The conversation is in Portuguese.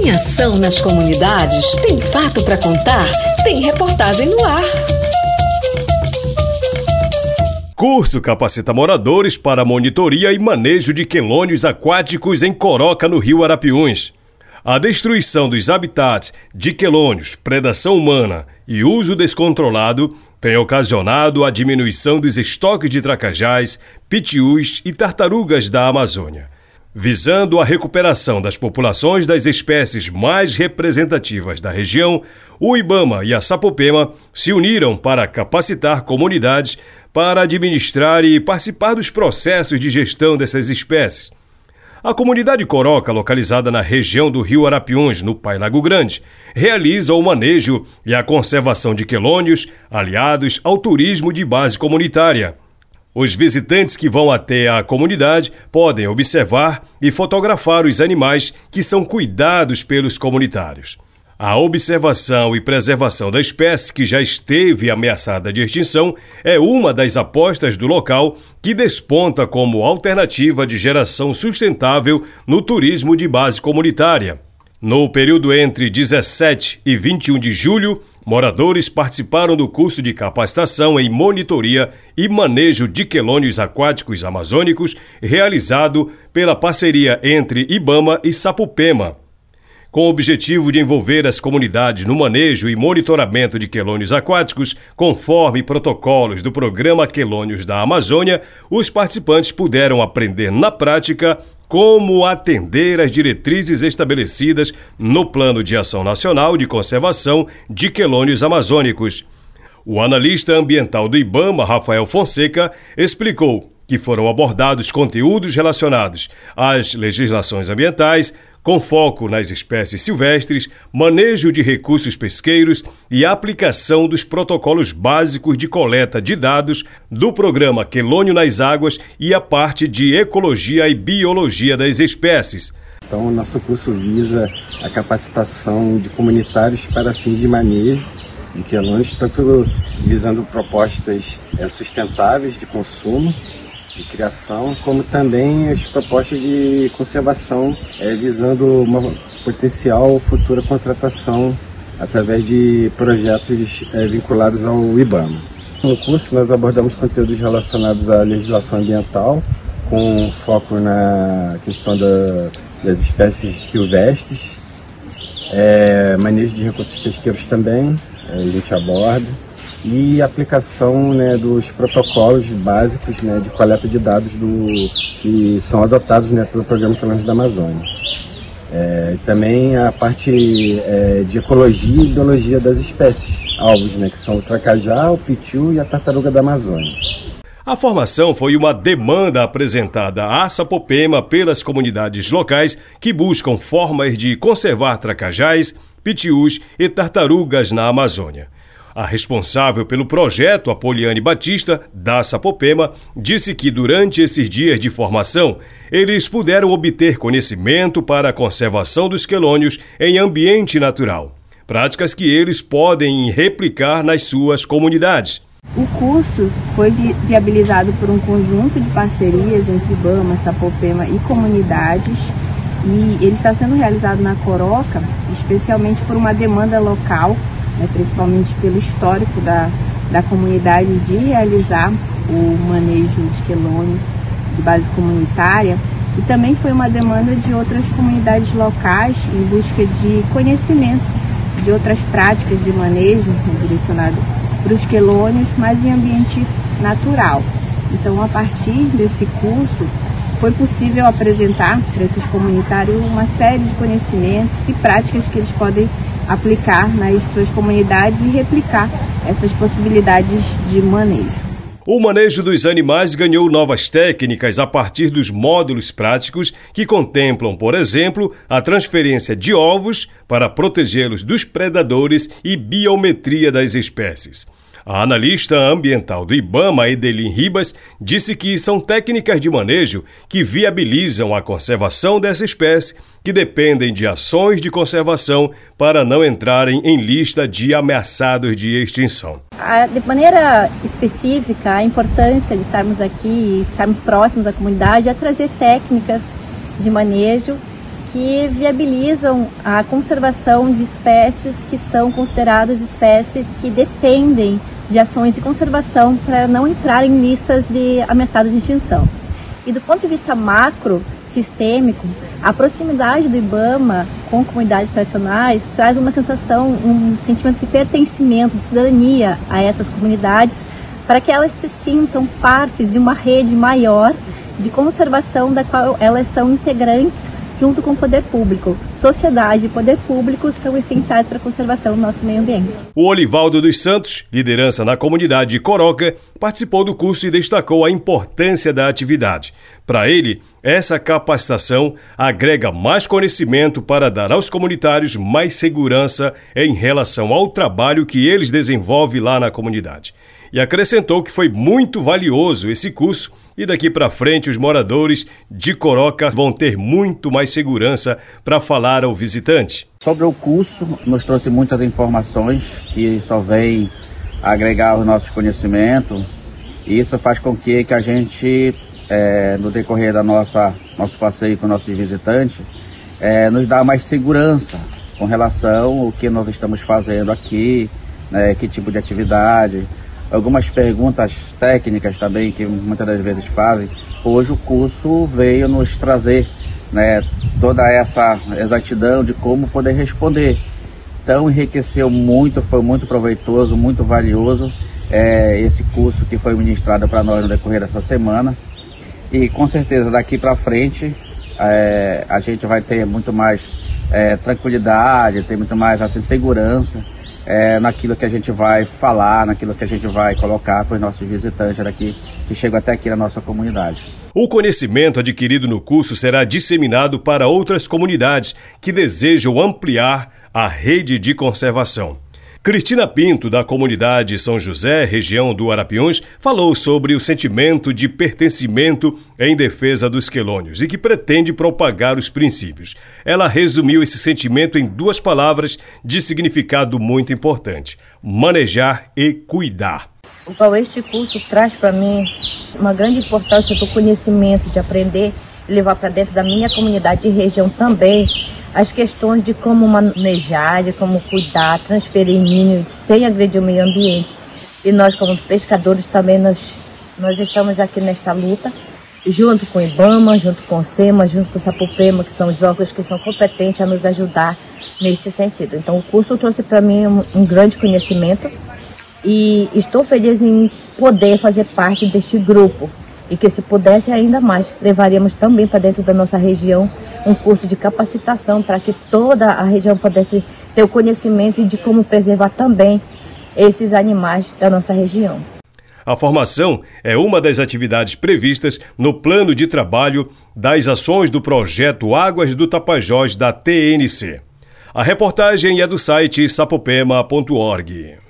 Tem ação nas comunidades? Tem fato para contar? Tem reportagem no ar. Curso capacita moradores para monitoria e manejo de quelônios aquáticos em Coroca, no Rio Arapiuns. A destruição dos habitats de quelônios, predação humana e uso descontrolado tem ocasionado a diminuição dos estoques de tracajás, pitiús e tartarugas da Amazônia. Visando a recuperação das populações das espécies mais representativas da região, o Ibama e a Sapopema se uniram para capacitar comunidades para administrar e participar dos processos de gestão dessas espécies. A comunidade Coroca, localizada na região do Rio Arapiuns, no Pai Lago Grande, realiza o manejo e a conservação de quelônios aliados ao turismo de base comunitária. Os visitantes que vão até a comunidade podem observar e fotografar os animais que são cuidados pelos comunitários. A observação e preservação da espécie que já esteve ameaçada de extinção é uma das apostas do local que desponta como alternativa de geração sustentável no turismo de base comunitária. No período entre 17 e 21 de julho, moradores participaram do curso de capacitação em monitoria e manejo de quelônios aquáticos amazônicos realizado pela parceria entre Ibama e Sapupema com o objetivo de envolver as comunidades no manejo e monitoramento de quelônios aquáticos, conforme protocolos do programa Quelônios da Amazônia, os participantes puderam aprender na prática como atender às diretrizes estabelecidas no Plano de Ação Nacional de Conservação de Quelônios Amazônicos. O analista ambiental do IBAMA, Rafael Fonseca, explicou que foram abordados conteúdos relacionados às legislações ambientais, com foco nas espécies silvestres, manejo de recursos pesqueiros e aplicação dos protocolos básicos de coleta de dados do programa Quelônio nas Águas e a parte de ecologia e biologia das espécies. Então, o nosso curso visa a capacitação de comunitários para fins de manejo de quelônios, tanto visando propostas é, sustentáveis de consumo de criação, como também as propostas de conservação, é, visando uma potencial futura contratação através de projetos é, vinculados ao IBAMA. No curso, nós abordamos conteúdos relacionados à legislação ambiental, com foco na questão da, das espécies silvestres, é, manejo de recursos pesqueiros também, é, a gente aborda e aplicação né, dos protocolos básicos né, de coleta de dados do, que são adotados né, pelo Programa Ecológico da Amazônia. É, também a parte é, de ecologia e biologia das espécies alvos, né, que são o tracajá, o pitiu e a tartaruga da Amazônia. A formação foi uma demanda apresentada à Sapopema pelas comunidades locais que buscam formas de conservar tracajás, pitius e tartarugas na Amazônia. A responsável pelo projeto, Apoliane Batista, da Sapopema, disse que durante esses dias de formação, eles puderam obter conhecimento para a conservação dos quelônios em ambiente natural. Práticas que eles podem replicar nas suas comunidades. O curso foi viabilizado por um conjunto de parcerias entre IBAMA, Sapopema e comunidades e ele está sendo realizado na Coroca, especialmente por uma demanda local né, principalmente pelo histórico da, da comunidade de realizar o manejo de quelônio de base comunitária e também foi uma demanda de outras comunidades locais em busca de conhecimento de outras práticas de manejo né, direcionado para os quelônios, mas em ambiente natural. Então, a partir desse curso, foi possível apresentar para esses comunitários uma série de conhecimentos e práticas que eles podem aplicar nas suas comunidades e replicar essas possibilidades de manejo. O manejo dos animais ganhou novas técnicas a partir dos módulos práticos que contemplam, por exemplo, a transferência de ovos para protegê-los dos predadores e biometria das espécies. A analista ambiental do IBAMA, Edelin Ribas, disse que são técnicas de manejo que viabilizam a conservação dessa espécie, que dependem de ações de conservação para não entrarem em lista de ameaçados de extinção. De maneira específica, a importância de estarmos aqui, estarmos próximos à comunidade, é trazer técnicas de manejo que viabilizam a conservação de espécies que são consideradas espécies que dependem de ações de conservação para não entrar em listas de ameaçadas de extinção. E do ponto de vista macro, sistêmico, a proximidade do IBAMA com comunidades tradicionais traz uma sensação, um sentimento de pertencimento, de cidadania a essas comunidades, para que elas se sintam partes de uma rede maior de conservação da qual elas são integrantes junto com o poder público. Sociedade e poder público são essenciais para a conservação do nosso meio ambiente. O Olivaldo dos Santos, liderança na comunidade de Coroca, participou do curso e destacou a importância da atividade. Para ele, essa capacitação agrega mais conhecimento para dar aos comunitários mais segurança em relação ao trabalho que eles desenvolvem lá na comunidade e acrescentou que foi muito valioso esse curso e daqui para frente os moradores de Coroca vão ter muito mais segurança para falar ao visitante. Sobre o curso, nos trouxe muitas informações que só vem agregar os nossos conhecimentos e isso faz com que, que a gente, é, no decorrer da nossa nosso passeio com nossos visitantes, é, nos dá mais segurança com relação ao que nós estamos fazendo aqui, né, que tipo de atividade, algumas perguntas técnicas também que muitas das vezes fazem. Hoje o curso veio nos trazer né, toda essa exatidão de como poder responder. Então enriqueceu muito, foi muito proveitoso, muito valioso é, esse curso que foi ministrado para nós no decorrer dessa semana. E com certeza daqui para frente é, a gente vai ter muito mais é, tranquilidade, ter muito mais assim, segurança é, naquilo que a gente vai falar, naquilo que a gente vai colocar para os nossos visitantes daqui que chegam até aqui na nossa comunidade. O conhecimento adquirido no curso será disseminado para outras comunidades que desejam ampliar a rede de conservação. Cristina Pinto, da comunidade São José, região do Arapiões, falou sobre o sentimento de pertencimento em defesa dos quelônios e que pretende propagar os princípios. Ela resumiu esse sentimento em duas palavras de significado muito importante: manejar e cuidar. O qual este curso traz para mim uma grande importância do conhecimento, de aprender e levar para dentro da minha comunidade e região também as questões de como manejar, de como cuidar, transferir mínimos sem agredir o meio ambiente. E nós, como pescadores, também nós, nós estamos aqui nesta luta, junto com o IBAMA, junto com o SEMA, junto com o Sapopema, que são os órgãos que são competentes a nos ajudar neste sentido. Então, o curso trouxe para mim um, um grande conhecimento e estou feliz em poder fazer parte deste grupo e que se pudesse ainda mais, levaríamos também para dentro da nossa região um curso de capacitação para que toda a região pudesse ter o conhecimento de como preservar também esses animais da nossa região. A formação é uma das atividades previstas no plano de trabalho das ações do projeto Águas do Tapajós da TNC. A reportagem é do site sapopema.org.